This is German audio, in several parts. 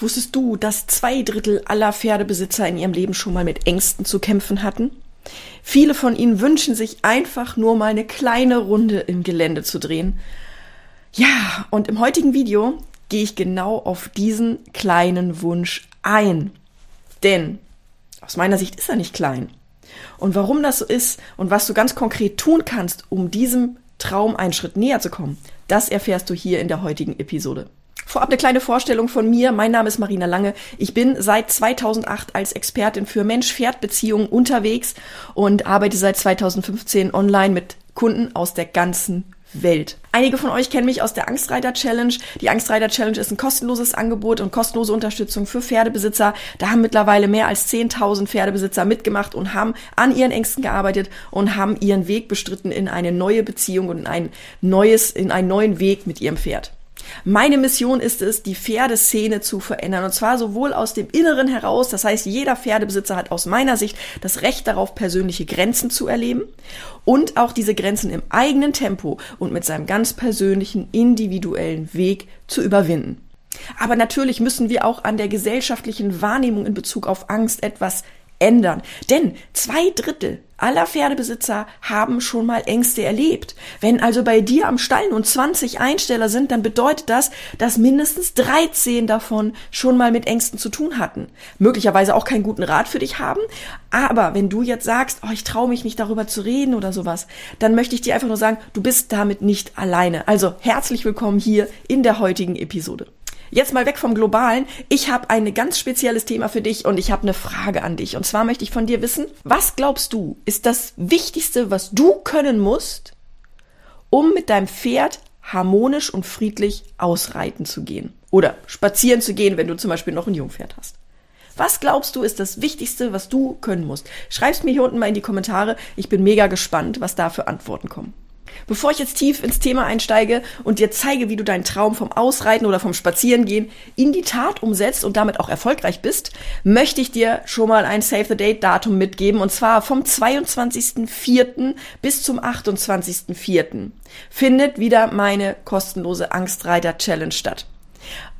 Wusstest du, dass zwei Drittel aller Pferdebesitzer in ihrem Leben schon mal mit Ängsten zu kämpfen hatten? Viele von ihnen wünschen sich einfach nur mal eine kleine Runde im Gelände zu drehen. Ja, und im heutigen Video gehe ich genau auf diesen kleinen Wunsch ein. Denn aus meiner Sicht ist er nicht klein. Und warum das so ist und was du ganz konkret tun kannst, um diesem Traum einen Schritt näher zu kommen, das erfährst du hier in der heutigen Episode. Vorab eine kleine Vorstellung von mir. Mein Name ist Marina Lange. Ich bin seit 2008 als Expertin für Mensch-Pferd-Beziehungen unterwegs und arbeite seit 2015 online mit Kunden aus der ganzen Welt. Einige von euch kennen mich aus der Angstreiter Challenge. Die Angstreiter Challenge ist ein kostenloses Angebot und kostenlose Unterstützung für Pferdebesitzer. Da haben mittlerweile mehr als 10.000 Pferdebesitzer mitgemacht und haben an ihren Ängsten gearbeitet und haben ihren Weg bestritten in eine neue Beziehung und in ein neues, in einen neuen Weg mit ihrem Pferd. Meine Mission ist es, die Pferdeszene zu verändern. Und zwar sowohl aus dem Inneren heraus, das heißt, jeder Pferdebesitzer hat aus meiner Sicht das Recht darauf, persönliche Grenzen zu erleben und auch diese Grenzen im eigenen Tempo und mit seinem ganz persönlichen, individuellen Weg zu überwinden. Aber natürlich müssen wir auch an der gesellschaftlichen Wahrnehmung in Bezug auf Angst etwas ändern. Denn zwei Drittel aller Pferdebesitzer haben schon mal Ängste erlebt. Wenn also bei dir am Stall nun 20 Einsteller sind, dann bedeutet das, dass mindestens 13 davon schon mal mit Ängsten zu tun hatten. Möglicherweise auch keinen guten Rat für dich haben. Aber wenn du jetzt sagst, oh, ich traue mich nicht darüber zu reden oder sowas, dann möchte ich dir einfach nur sagen, du bist damit nicht alleine. Also herzlich willkommen hier in der heutigen Episode. Jetzt mal weg vom Globalen. Ich habe ein ganz spezielles Thema für dich und ich habe eine Frage an dich. Und zwar möchte ich von dir wissen, was glaubst du, ist das Wichtigste, was du können musst, um mit deinem Pferd harmonisch und friedlich ausreiten zu gehen? Oder spazieren zu gehen, wenn du zum Beispiel noch ein Jungpferd hast. Was glaubst du ist das Wichtigste, was du können musst? Schreib's mir hier unten mal in die Kommentare. Ich bin mega gespannt, was da für Antworten kommen. Bevor ich jetzt tief ins Thema einsteige und dir zeige, wie du deinen Traum vom Ausreiten oder vom Spazierengehen in die Tat umsetzt und damit auch erfolgreich bist, möchte ich dir schon mal ein Save the Date Datum mitgeben und zwar vom 22.04. bis zum 28.04. findet wieder meine kostenlose Angstreiter Challenge statt.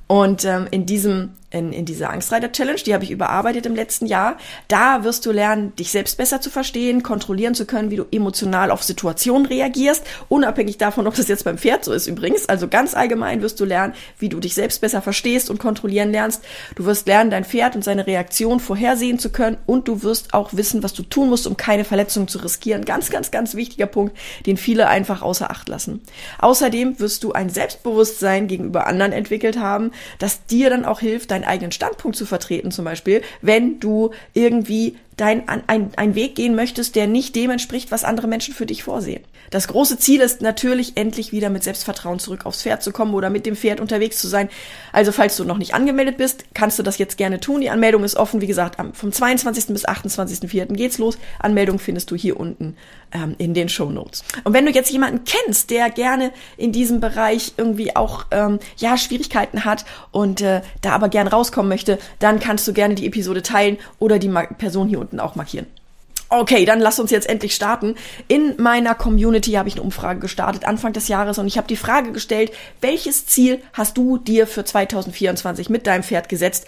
Und ähm, in diesem in, in dieser Angstreiter-Challenge, die habe ich überarbeitet im letzten Jahr. Da wirst du lernen, dich selbst besser zu verstehen, kontrollieren zu können, wie du emotional auf Situationen reagierst, unabhängig davon, ob das jetzt beim Pferd so ist übrigens. Also ganz allgemein wirst du lernen, wie du dich selbst besser verstehst und kontrollieren lernst. Du wirst lernen, dein Pferd und seine Reaktion vorhersehen zu können und du wirst auch wissen, was du tun musst, um keine Verletzungen zu riskieren. Ganz, ganz, ganz wichtiger Punkt, den viele einfach außer Acht lassen. Außerdem wirst du ein Selbstbewusstsein gegenüber anderen entwickelt haben, das dir dann auch hilft, deinen eigenen Standpunkt zu vertreten, zum Beispiel, wenn du irgendwie dein, ein, ein Weg gehen möchtest, der nicht dem entspricht, was andere Menschen für dich vorsehen. Das große Ziel ist natürlich, endlich wieder mit Selbstvertrauen zurück aufs Pferd zu kommen oder mit dem Pferd unterwegs zu sein. Also, falls du noch nicht angemeldet bist, kannst du das jetzt gerne tun. Die Anmeldung ist offen. Wie gesagt, vom 22. bis 28.04. geht's los. Anmeldung findest du hier unten ähm, in den Show Notes. Und wenn du jetzt jemanden kennst, der gerne in diesem Bereich irgendwie auch ähm, ja Schwierigkeiten hat und äh, da aber gern rauskommen möchte, dann kannst du gerne die Episode teilen oder die Person hier unten unten auch markieren. Okay, dann lass uns jetzt endlich starten. In meiner Community habe ich eine Umfrage gestartet Anfang des Jahres und ich habe die Frage gestellt, welches Ziel hast du dir für 2024 mit deinem Pferd gesetzt?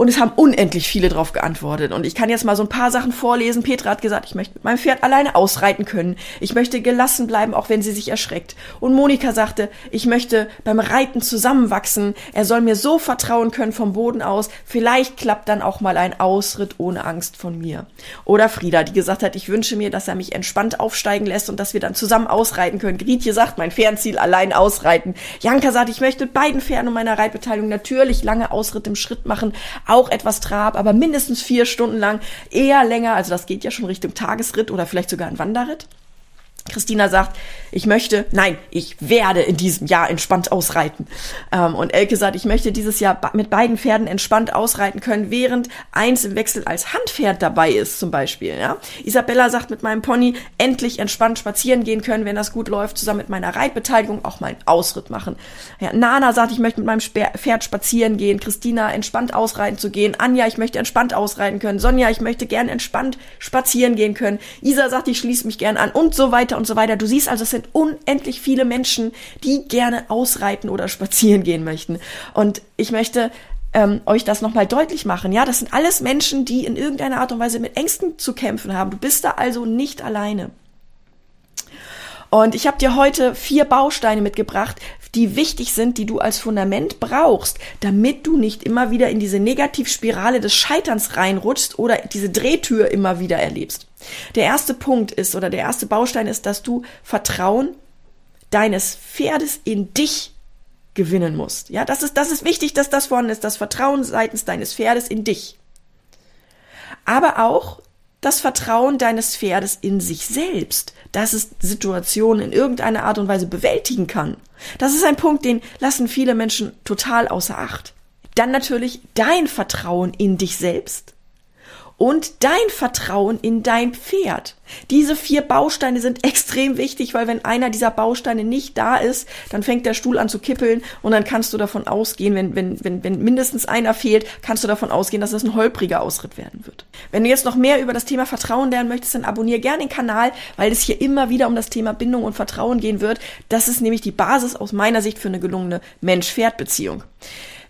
Und es haben unendlich viele drauf geantwortet. Und ich kann jetzt mal so ein paar Sachen vorlesen. Petra hat gesagt, ich möchte mit meinem Pferd alleine ausreiten können. Ich möchte gelassen bleiben, auch wenn sie sich erschreckt. Und Monika sagte, ich möchte beim Reiten zusammenwachsen. Er soll mir so vertrauen können vom Boden aus. Vielleicht klappt dann auch mal ein Ausritt ohne Angst von mir. Oder Frieda, die gesagt hat, ich wünsche mir, dass er mich entspannt aufsteigen lässt und dass wir dann zusammen ausreiten können. Grietje sagt, mein Fernziel allein ausreiten. Janka sagt, ich möchte mit beiden Pferden und meiner Reitbeteiligung natürlich lange Ausritt im Schritt machen auch etwas Trab, aber mindestens vier Stunden lang, eher länger, also das geht ja schon Richtung Tagesritt oder vielleicht sogar ein Wanderritt. Christina sagt, ich möchte, nein, ich werde in diesem Jahr entspannt ausreiten. Ähm, und Elke sagt, ich möchte dieses Jahr mit beiden Pferden entspannt ausreiten können, während eins im Wechsel als Handpferd dabei ist, zum Beispiel. Ja? Isabella sagt, mit meinem Pony endlich entspannt spazieren gehen können, wenn das gut läuft, zusammen mit meiner Reitbeteiligung auch mal einen Ausritt machen. Ja, Nana sagt, ich möchte mit meinem Pferd spazieren gehen. Christina, entspannt ausreiten zu gehen. Anja, ich möchte entspannt ausreiten können. Sonja, ich möchte gern entspannt spazieren gehen können. Isa sagt, ich schließe mich gern an und so weiter und so weiter. Du siehst also, es sind unendlich viele Menschen, die gerne ausreiten oder spazieren gehen möchten. Und ich möchte ähm, euch das nochmal deutlich machen. Ja, das sind alles Menschen, die in irgendeiner Art und Weise mit Ängsten zu kämpfen haben. Du bist da also nicht alleine. Und ich habe dir heute vier Bausteine mitgebracht, die wichtig sind, die du als Fundament brauchst, damit du nicht immer wieder in diese Negativspirale des Scheiterns reinrutschst oder diese Drehtür immer wieder erlebst. Der erste Punkt ist oder der erste Baustein ist, dass du Vertrauen deines Pferdes in dich gewinnen musst. Ja, das ist, das ist wichtig, dass das vorhanden ist, das Vertrauen seitens deines Pferdes in dich. Aber auch das Vertrauen deines Pferdes in sich selbst, dass es Situationen in irgendeiner Art und Weise bewältigen kann. Das ist ein Punkt, den lassen viele Menschen total außer Acht. Dann natürlich dein Vertrauen in dich selbst und dein Vertrauen in dein Pferd. Diese vier Bausteine sind extrem wichtig, weil wenn einer dieser Bausteine nicht da ist, dann fängt der Stuhl an zu kippeln und dann kannst du davon ausgehen, wenn, wenn, wenn, wenn mindestens einer fehlt, kannst du davon ausgehen, dass es ein holpriger Ausritt werden wird. Wenn du jetzt noch mehr über das Thema Vertrauen lernen möchtest, dann abonniere gerne den Kanal, weil es hier immer wieder um das Thema Bindung und Vertrauen gehen wird. Das ist nämlich die Basis aus meiner Sicht für eine gelungene Mensch-Pferd-Beziehung.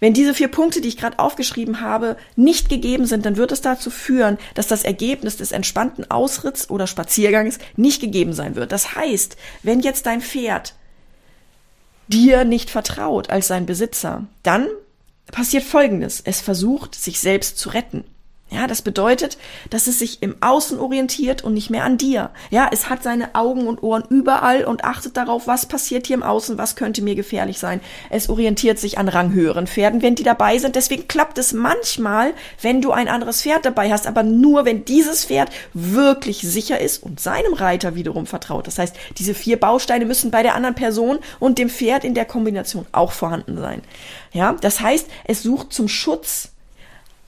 Wenn diese vier Punkte, die ich gerade aufgeschrieben habe, nicht gegeben sind, dann wird es dazu führen, dass das Ergebnis des entspannten Ausritts oder Spaziergangs nicht gegeben sein wird. Das heißt, wenn jetzt dein Pferd dir nicht vertraut als sein Besitzer, dann passiert Folgendes. Es versucht, sich selbst zu retten. Ja, das bedeutet, dass es sich im Außen orientiert und nicht mehr an dir. Ja, es hat seine Augen und Ohren überall und achtet darauf, was passiert hier im Außen, was könnte mir gefährlich sein. Es orientiert sich an ranghöheren Pferden, wenn die dabei sind. Deswegen klappt es manchmal, wenn du ein anderes Pferd dabei hast, aber nur, wenn dieses Pferd wirklich sicher ist und seinem Reiter wiederum vertraut. Das heißt, diese vier Bausteine müssen bei der anderen Person und dem Pferd in der Kombination auch vorhanden sein. Ja, das heißt, es sucht zum Schutz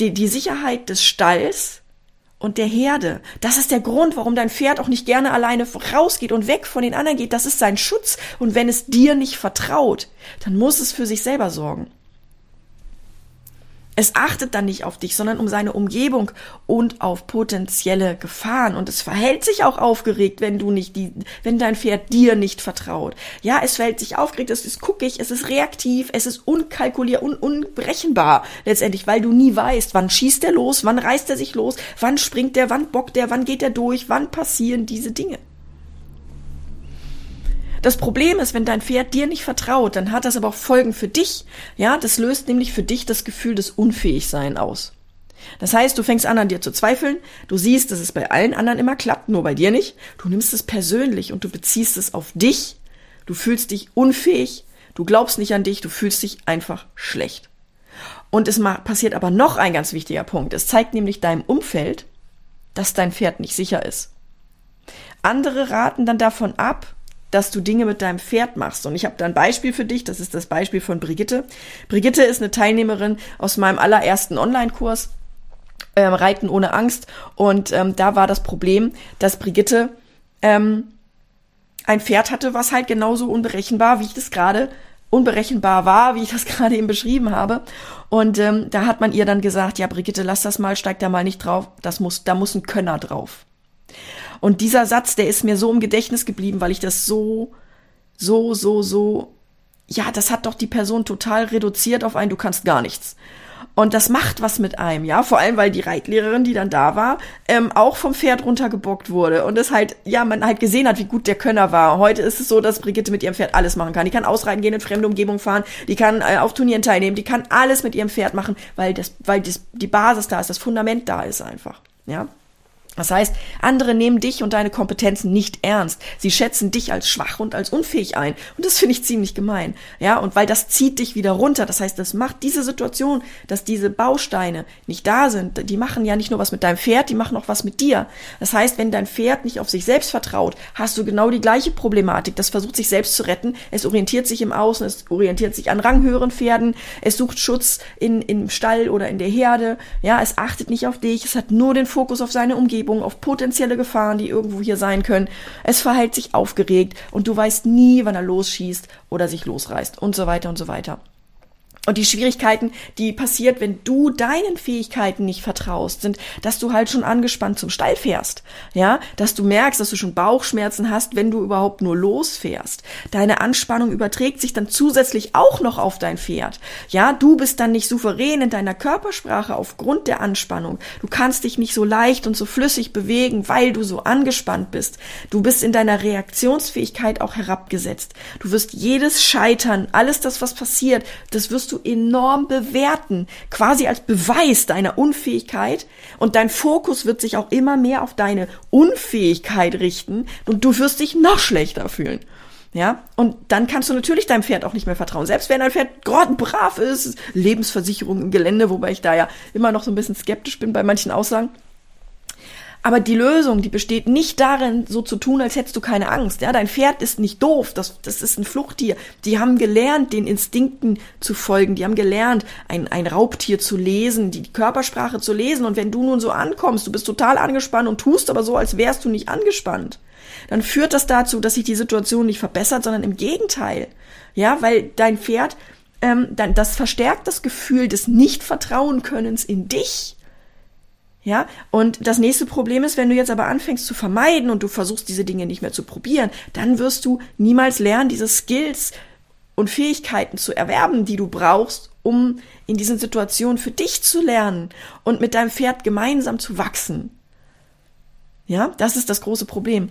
die, die Sicherheit des Stalls und der Herde. Das ist der Grund, warum dein Pferd auch nicht gerne alleine rausgeht und weg von den anderen geht. Das ist sein Schutz. Und wenn es dir nicht vertraut, dann muss es für sich selber sorgen. Es achtet dann nicht auf dich, sondern um seine Umgebung und auf potenzielle Gefahren. Und es verhält sich auch aufgeregt, wenn du nicht die, wenn dein Pferd dir nicht vertraut. Ja, es verhält sich aufgeregt, es ist guckig, es ist reaktiv, es ist unkalkulierbar, un, unberechenbar letztendlich, weil du nie weißt, wann schießt er los, wann reißt er sich los, wann springt er, wann bockt er, wann geht er durch, wann passieren diese Dinge. Das Problem ist, wenn dein Pferd dir nicht vertraut, dann hat das aber auch Folgen für dich. Ja, das löst nämlich für dich das Gefühl des Unfähigsein aus. Das heißt, du fängst an, an dir zu zweifeln, du siehst, dass es bei allen anderen immer klappt, nur bei dir nicht. Du nimmst es persönlich und du beziehst es auf dich. Du fühlst dich unfähig, du glaubst nicht an dich, du fühlst dich einfach schlecht. Und es passiert aber noch ein ganz wichtiger Punkt. Es zeigt nämlich deinem Umfeld, dass dein Pferd nicht sicher ist. Andere raten dann davon ab, dass du Dinge mit deinem Pferd machst. Und ich habe da ein Beispiel für dich, das ist das Beispiel von Brigitte. Brigitte ist eine Teilnehmerin aus meinem allerersten Online-Kurs, ähm, Reiten ohne Angst. Und ähm, da war das Problem, dass Brigitte ähm, ein Pferd hatte, was halt genauso unberechenbar, wie ich das gerade unberechenbar war, wie ich das gerade eben beschrieben habe. Und ähm, da hat man ihr dann gesagt, ja, Brigitte, lass das mal, steig da mal nicht drauf, das muss, da muss ein Könner drauf. Und dieser Satz, der ist mir so im Gedächtnis geblieben, weil ich das so, so, so, so, ja, das hat doch die Person total reduziert auf ein, du kannst gar nichts. Und das macht was mit einem, ja, vor allem weil die Reitlehrerin, die dann da war, ähm, auch vom Pferd runtergebockt wurde und es halt, ja, man halt gesehen hat, wie gut der Könner war. Heute ist es so, dass Brigitte mit ihrem Pferd alles machen kann. Die kann ausreiten gehen, in fremde Umgebung fahren, die kann äh, auf Turnieren teilnehmen, die kann alles mit ihrem Pferd machen, weil das, weil das, die Basis da ist, das Fundament da ist einfach, ja. Das heißt, andere nehmen dich und deine Kompetenzen nicht ernst. Sie schätzen dich als schwach und als unfähig ein. Und das finde ich ziemlich gemein. Ja, und weil das zieht dich wieder runter. Das heißt, das macht diese Situation, dass diese Bausteine nicht da sind, die machen ja nicht nur was mit deinem Pferd, die machen auch was mit dir. Das heißt, wenn dein Pferd nicht auf sich selbst vertraut, hast du genau die gleiche Problematik. Das versucht sich selbst zu retten. Es orientiert sich im Außen, es orientiert sich an ranghöheren Pferden. Es sucht Schutz in, im Stall oder in der Herde. Ja, es achtet nicht auf dich. Es hat nur den Fokus auf seine Umgebung. Umgebung, auf potenzielle Gefahren, die irgendwo hier sein können. Es verhält sich aufgeregt und du weißt nie, wann er losschießt oder sich losreißt und so weiter und so weiter. Und die Schwierigkeiten, die passiert, wenn du deinen Fähigkeiten nicht vertraust, sind, dass du halt schon angespannt zum Stall fährst. Ja, dass du merkst, dass du schon Bauchschmerzen hast, wenn du überhaupt nur losfährst. Deine Anspannung überträgt sich dann zusätzlich auch noch auf dein Pferd. Ja, du bist dann nicht souverän in deiner Körpersprache aufgrund der Anspannung. Du kannst dich nicht so leicht und so flüssig bewegen, weil du so angespannt bist. Du bist in deiner Reaktionsfähigkeit auch herabgesetzt. Du wirst jedes Scheitern, alles das, was passiert, das wirst du enorm bewerten, quasi als Beweis deiner Unfähigkeit und dein Fokus wird sich auch immer mehr auf deine Unfähigkeit richten und du wirst dich noch schlechter fühlen. Ja, und dann kannst du natürlich deinem Pferd auch nicht mehr vertrauen. Selbst wenn dein Pferd grottenbrav ist, Lebensversicherung im Gelände, wobei ich da ja immer noch so ein bisschen skeptisch bin bei manchen Aussagen. Aber die Lösung, die besteht nicht darin, so zu tun, als hättest du keine Angst. Ja, dein Pferd ist nicht doof. Das, das ist ein Fluchttier. Die haben gelernt, den Instinkten zu folgen. Die haben gelernt, ein, ein Raubtier zu lesen, die Körpersprache zu lesen. Und wenn du nun so ankommst, du bist total angespannt und tust aber so, als wärst du nicht angespannt, dann führt das dazu, dass sich die Situation nicht verbessert, sondern im Gegenteil. Ja, weil dein Pferd, ähm, dann, das verstärkt das Gefühl des Nicht-Vertrauen-Könnens in dich ja, und das nächste Problem ist, wenn du jetzt aber anfängst zu vermeiden und du versuchst, diese Dinge nicht mehr zu probieren, dann wirst du niemals lernen, diese Skills und Fähigkeiten zu erwerben, die du brauchst, um in diesen Situationen für dich zu lernen und mit deinem Pferd gemeinsam zu wachsen. Ja, das ist das große Problem.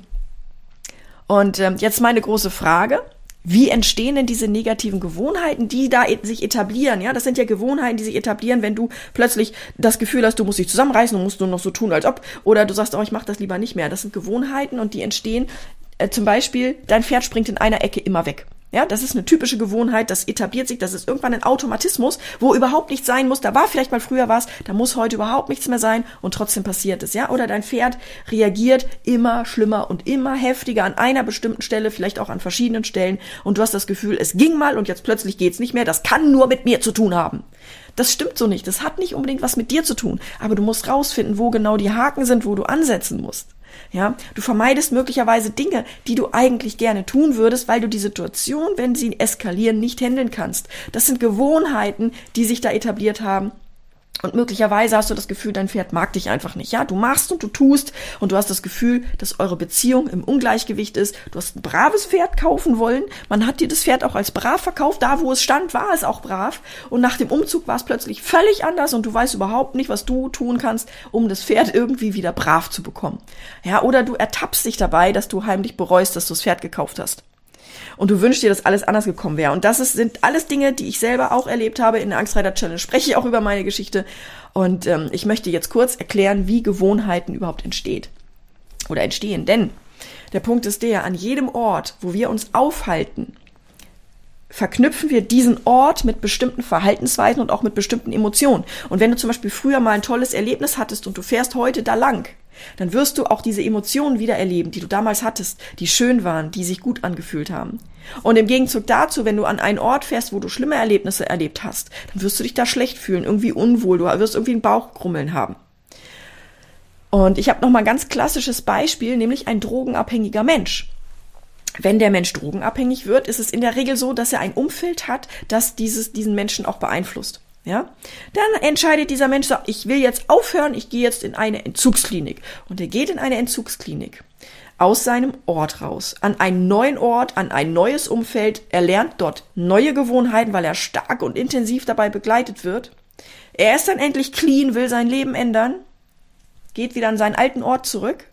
Und ähm, jetzt meine große Frage. Wie entstehen denn diese negativen Gewohnheiten, die da sich etablieren? Ja, das sind ja Gewohnheiten, die sich etablieren, wenn du plötzlich das Gefühl hast, du musst dich zusammenreißen und musst nur noch so tun, als ob. Oder du sagst, oh, ich mache das lieber nicht mehr. Das sind Gewohnheiten und die entstehen äh, zum Beispiel, dein Pferd springt in einer Ecke immer weg. Ja, das ist eine typische Gewohnheit, das etabliert sich, das ist irgendwann ein Automatismus, wo überhaupt nichts sein muss. Da war vielleicht mal früher was, da muss heute überhaupt nichts mehr sein und trotzdem passiert es, ja? Oder dein Pferd reagiert immer schlimmer und immer heftiger an einer bestimmten Stelle, vielleicht auch an verschiedenen Stellen und du hast das Gefühl, es ging mal und jetzt plötzlich geht's nicht mehr. Das kann nur mit mir zu tun haben. Das stimmt so nicht. Das hat nicht unbedingt was mit dir zu tun, aber du musst rausfinden, wo genau die Haken sind, wo du ansetzen musst. Ja, du vermeidest möglicherweise Dinge, die du eigentlich gerne tun würdest, weil du die Situation, wenn sie eskalieren, nicht handeln kannst. Das sind Gewohnheiten, die sich da etabliert haben und möglicherweise hast du das Gefühl, dein Pferd mag dich einfach nicht. Ja, du machst und du tust und du hast das Gefühl, dass eure Beziehung im Ungleichgewicht ist. Du hast ein braves Pferd kaufen wollen. Man hat dir das Pferd auch als brav verkauft. Da, wo es stand, war es auch brav. Und nach dem Umzug war es plötzlich völlig anders und du weißt überhaupt nicht, was du tun kannst, um das Pferd irgendwie wieder brav zu bekommen. Ja, oder du ertappst dich dabei, dass du heimlich bereust, dass du das Pferd gekauft hast und du wünschst dir, dass alles anders gekommen wäre. Und das ist, sind alles Dinge, die ich selber auch erlebt habe. In der Angstreiter Challenge spreche ich auch über meine Geschichte. Und ähm, ich möchte jetzt kurz erklären, wie Gewohnheiten überhaupt entsteht oder entstehen. Denn der Punkt ist der, an jedem Ort, wo wir uns aufhalten, verknüpfen wir diesen Ort mit bestimmten Verhaltensweisen und auch mit bestimmten Emotionen. Und wenn du zum Beispiel früher mal ein tolles Erlebnis hattest und du fährst heute da lang, dann wirst du auch diese Emotionen wieder erleben, die du damals hattest, die schön waren, die sich gut angefühlt haben. Und im Gegenzug dazu, wenn du an einen Ort fährst, wo du schlimme Erlebnisse erlebt hast, dann wirst du dich da schlecht fühlen, irgendwie unwohl, du wirst irgendwie ein Bauchkrummeln haben. Und ich habe noch mal ein ganz klassisches Beispiel, nämlich ein drogenabhängiger Mensch. Wenn der Mensch drogenabhängig wird, ist es in der Regel so, dass er ein Umfeld hat, das dieses, diesen Menschen auch beeinflusst. Ja, dann entscheidet dieser Mensch, so, ich will jetzt aufhören, ich gehe jetzt in eine Entzugsklinik. Und er geht in eine Entzugsklinik aus seinem Ort raus, an einen neuen Ort, an ein neues Umfeld. Er lernt dort neue Gewohnheiten, weil er stark und intensiv dabei begleitet wird. Er ist dann endlich clean, will sein Leben ändern, geht wieder an seinen alten Ort zurück,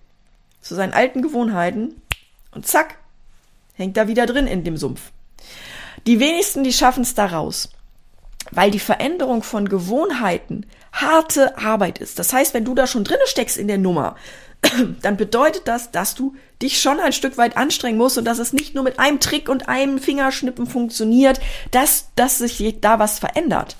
zu seinen alten Gewohnheiten und zack, hängt er wieder drin in dem Sumpf. Die wenigsten, die schaffen es da raus weil die Veränderung von Gewohnheiten harte Arbeit ist. Das heißt, wenn du da schon drinne steckst in der Nummer, dann bedeutet das, dass du dich schon ein Stück weit anstrengen musst und dass es nicht nur mit einem Trick und einem Fingerschnippen funktioniert, dass, dass sich da was verändert.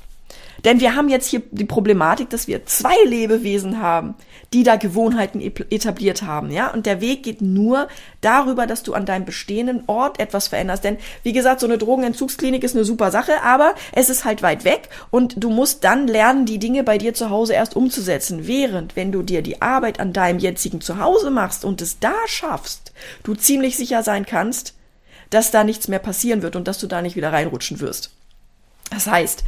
Denn wir haben jetzt hier die Problematik, dass wir zwei Lebewesen haben, die da Gewohnheiten etabliert haben, ja. Und der Weg geht nur darüber, dass du an deinem bestehenden Ort etwas veränderst. Denn, wie gesagt, so eine Drogenentzugsklinik ist eine super Sache, aber es ist halt weit weg und du musst dann lernen, die Dinge bei dir zu Hause erst umzusetzen. Während, wenn du dir die Arbeit an deinem jetzigen Zuhause machst und es da schaffst, du ziemlich sicher sein kannst, dass da nichts mehr passieren wird und dass du da nicht wieder reinrutschen wirst. Das heißt,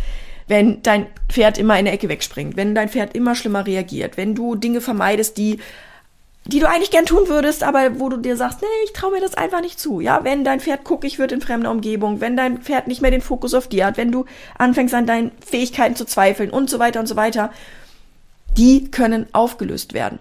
wenn dein Pferd immer in der Ecke wegspringt, wenn dein Pferd immer schlimmer reagiert, wenn du Dinge vermeidest, die die du eigentlich gern tun würdest, aber wo du dir sagst, nee, ich traue mir das einfach nicht zu. Ja, wenn dein Pferd guckig wird in fremder Umgebung, wenn dein Pferd nicht mehr den Fokus auf dir hat, wenn du anfängst an deinen Fähigkeiten zu zweifeln und so weiter und so weiter, die können aufgelöst werden.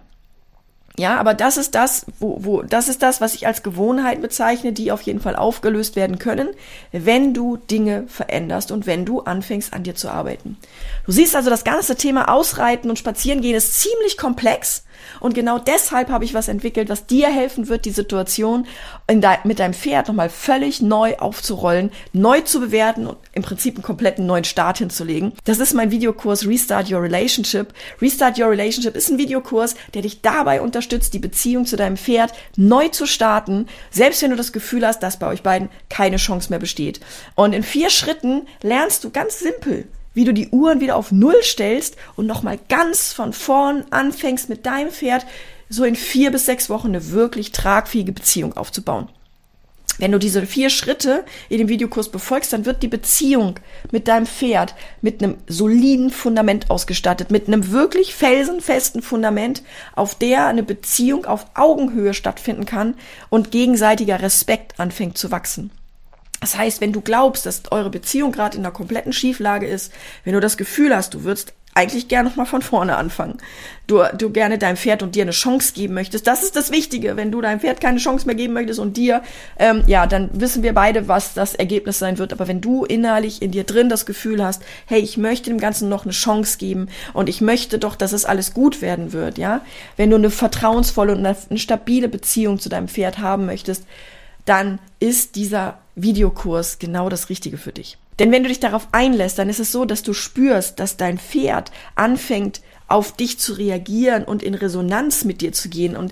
Ja, aber das ist das, wo, wo, das ist das, was ich als Gewohnheit bezeichne, die auf jeden Fall aufgelöst werden können, wenn du Dinge veränderst und wenn du anfängst an dir zu arbeiten. Du siehst also, das ganze Thema Ausreiten und Spazierengehen ist ziemlich komplex und genau deshalb habe ich was entwickelt, was dir helfen wird, die Situation de mit deinem Pferd nochmal völlig neu aufzurollen, neu zu bewerten und im Prinzip einen kompletten neuen Start hinzulegen. Das ist mein Videokurs Restart Your Relationship. Restart Your Relationship ist ein Videokurs, der dich dabei unterstützt, die Beziehung zu deinem Pferd neu zu starten, selbst wenn du das Gefühl hast, dass bei euch beiden keine Chance mehr besteht. Und in vier Schritten lernst du ganz simpel, wie du die Uhren wieder auf Null stellst und nochmal ganz von vorn anfängst mit deinem Pferd so in vier bis sechs Wochen eine wirklich tragfähige Beziehung aufzubauen. Wenn du diese vier Schritte in dem Videokurs befolgst, dann wird die Beziehung mit deinem Pferd mit einem soliden Fundament ausgestattet, mit einem wirklich felsenfesten Fundament, auf der eine Beziehung auf Augenhöhe stattfinden kann und gegenseitiger Respekt anfängt zu wachsen. Das heißt, wenn du glaubst, dass eure Beziehung gerade in einer kompletten Schieflage ist, wenn du das Gefühl hast, du würdest eigentlich gerne nochmal von vorne anfangen, du, du gerne deinem Pferd und dir eine Chance geben möchtest, das ist das Wichtige. Wenn du deinem Pferd keine Chance mehr geben möchtest und dir, ähm, ja, dann wissen wir beide, was das Ergebnis sein wird. Aber wenn du innerlich in dir drin das Gefühl hast, hey, ich möchte dem Ganzen noch eine Chance geben und ich möchte doch, dass es alles gut werden wird, ja, wenn du eine vertrauensvolle und eine, eine stabile Beziehung zu deinem Pferd haben möchtest, dann ist dieser Videokurs genau das Richtige für dich. Denn wenn du dich darauf einlässt, dann ist es so, dass du spürst, dass dein Pferd anfängt, auf dich zu reagieren und in Resonanz mit dir zu gehen und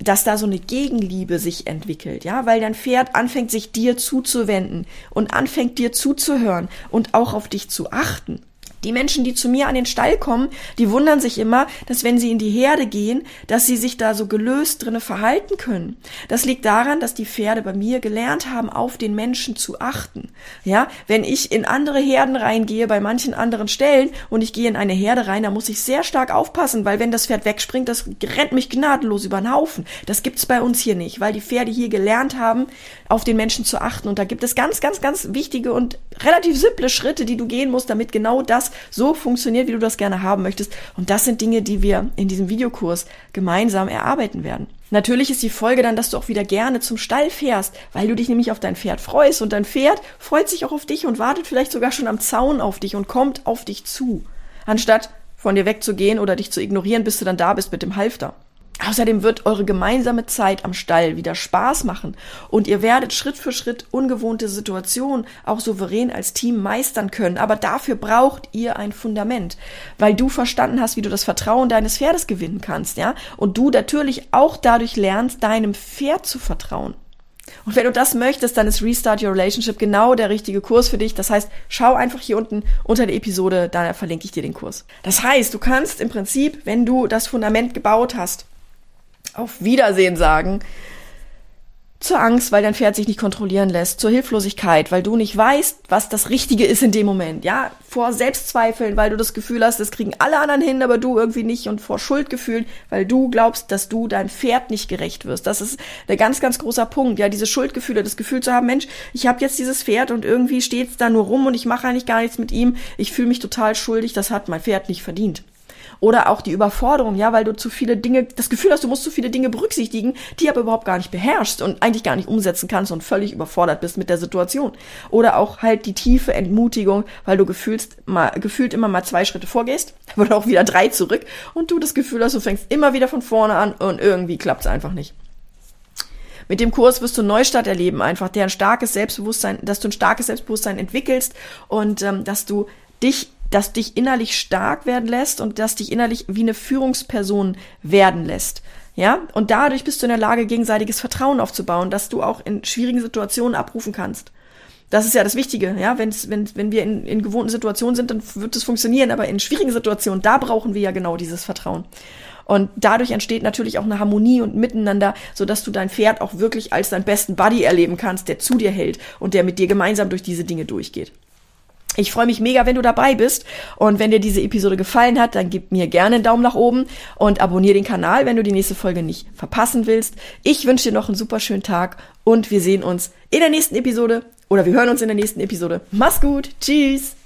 dass da so eine Gegenliebe sich entwickelt, ja, weil dein Pferd anfängt, sich dir zuzuwenden und anfängt, dir zuzuhören und auch auf dich zu achten. Die Menschen, die zu mir an den Stall kommen, die wundern sich immer, dass wenn sie in die Herde gehen, dass sie sich da so gelöst drinne verhalten können. Das liegt daran, dass die Pferde bei mir gelernt haben, auf den Menschen zu achten. Ja, wenn ich in andere Herden reingehe, bei manchen anderen Stellen und ich gehe in eine Herde rein, da muss ich sehr stark aufpassen, weil wenn das Pferd wegspringt, das rennt mich gnadenlos über den Haufen. Das gibt's bei uns hier nicht, weil die Pferde hier gelernt haben, auf den Menschen zu achten. Und da gibt es ganz, ganz, ganz wichtige und relativ simple Schritte, die du gehen musst, damit genau das so funktioniert, wie du das gerne haben möchtest. Und das sind Dinge, die wir in diesem Videokurs gemeinsam erarbeiten werden. Natürlich ist die Folge dann, dass du auch wieder gerne zum Stall fährst, weil du dich nämlich auf dein Pferd freust und dein Pferd freut sich auch auf dich und wartet vielleicht sogar schon am Zaun auf dich und kommt auf dich zu, anstatt von dir wegzugehen oder dich zu ignorieren, bis du dann da bist mit dem Halfter. Außerdem wird eure gemeinsame Zeit am Stall wieder Spaß machen und ihr werdet Schritt für Schritt ungewohnte Situationen auch souverän als Team meistern können. Aber dafür braucht ihr ein Fundament, weil du verstanden hast, wie du das Vertrauen deines Pferdes gewinnen kannst, ja? Und du natürlich auch dadurch lernst, deinem Pferd zu vertrauen. Und wenn du das möchtest, dann ist Restart Your Relationship genau der richtige Kurs für dich. Das heißt, schau einfach hier unten unter der Episode, da verlinke ich dir den Kurs. Das heißt, du kannst im Prinzip, wenn du das Fundament gebaut hast, auf Wiedersehen sagen. Zur Angst, weil dein Pferd sich nicht kontrollieren lässt, zur Hilflosigkeit, weil du nicht weißt, was das Richtige ist in dem Moment, ja, vor Selbstzweifeln, weil du das Gefühl hast, das kriegen alle anderen hin, aber du irgendwie nicht und vor Schuldgefühlen, weil du glaubst, dass du dein Pferd nicht gerecht wirst. Das ist der ganz, ganz großer Punkt, ja, diese Schuldgefühle, das Gefühl zu haben, Mensch, ich habe jetzt dieses Pferd und irgendwie steht's da nur rum und ich mache eigentlich gar nichts mit ihm, ich fühle mich total schuldig, das hat mein Pferd nicht verdient. Oder auch die Überforderung, ja, weil du zu viele Dinge, das Gefühl hast, du musst zu viele Dinge berücksichtigen, die aber überhaupt gar nicht beherrschst und eigentlich gar nicht umsetzen kannst und völlig überfordert bist mit der Situation. Oder auch halt die tiefe Entmutigung, weil du gefühlst, mal, gefühlt immer mal zwei Schritte vorgehst, aber auch wieder drei zurück und du das Gefühl hast, du fängst immer wieder von vorne an und irgendwie klappt es einfach nicht. Mit dem Kurs wirst du Neustart erleben, einfach der ein starkes Selbstbewusstsein, dass du ein starkes Selbstbewusstsein entwickelst und ähm, dass du dich das dich innerlich stark werden lässt und das dich innerlich wie eine Führungsperson werden lässt. Ja, und dadurch bist du in der Lage, gegenseitiges Vertrauen aufzubauen, dass du auch in schwierigen Situationen abrufen kannst. Das ist ja das Wichtige, ja. Wenn's, wenn, wenn wir in, in gewohnten Situationen sind, dann wird es funktionieren, aber in schwierigen Situationen, da brauchen wir ja genau dieses Vertrauen. Und dadurch entsteht natürlich auch eine Harmonie und Miteinander, so dass du dein Pferd auch wirklich als deinen besten Buddy erleben kannst, der zu dir hält und der mit dir gemeinsam durch diese Dinge durchgeht. Ich freue mich mega, wenn du dabei bist. Und wenn dir diese Episode gefallen hat, dann gib mir gerne einen Daumen nach oben und abonniere den Kanal, wenn du die nächste Folge nicht verpassen willst. Ich wünsche dir noch einen super schönen Tag und wir sehen uns in der nächsten Episode oder wir hören uns in der nächsten Episode. Mach's gut. Tschüss.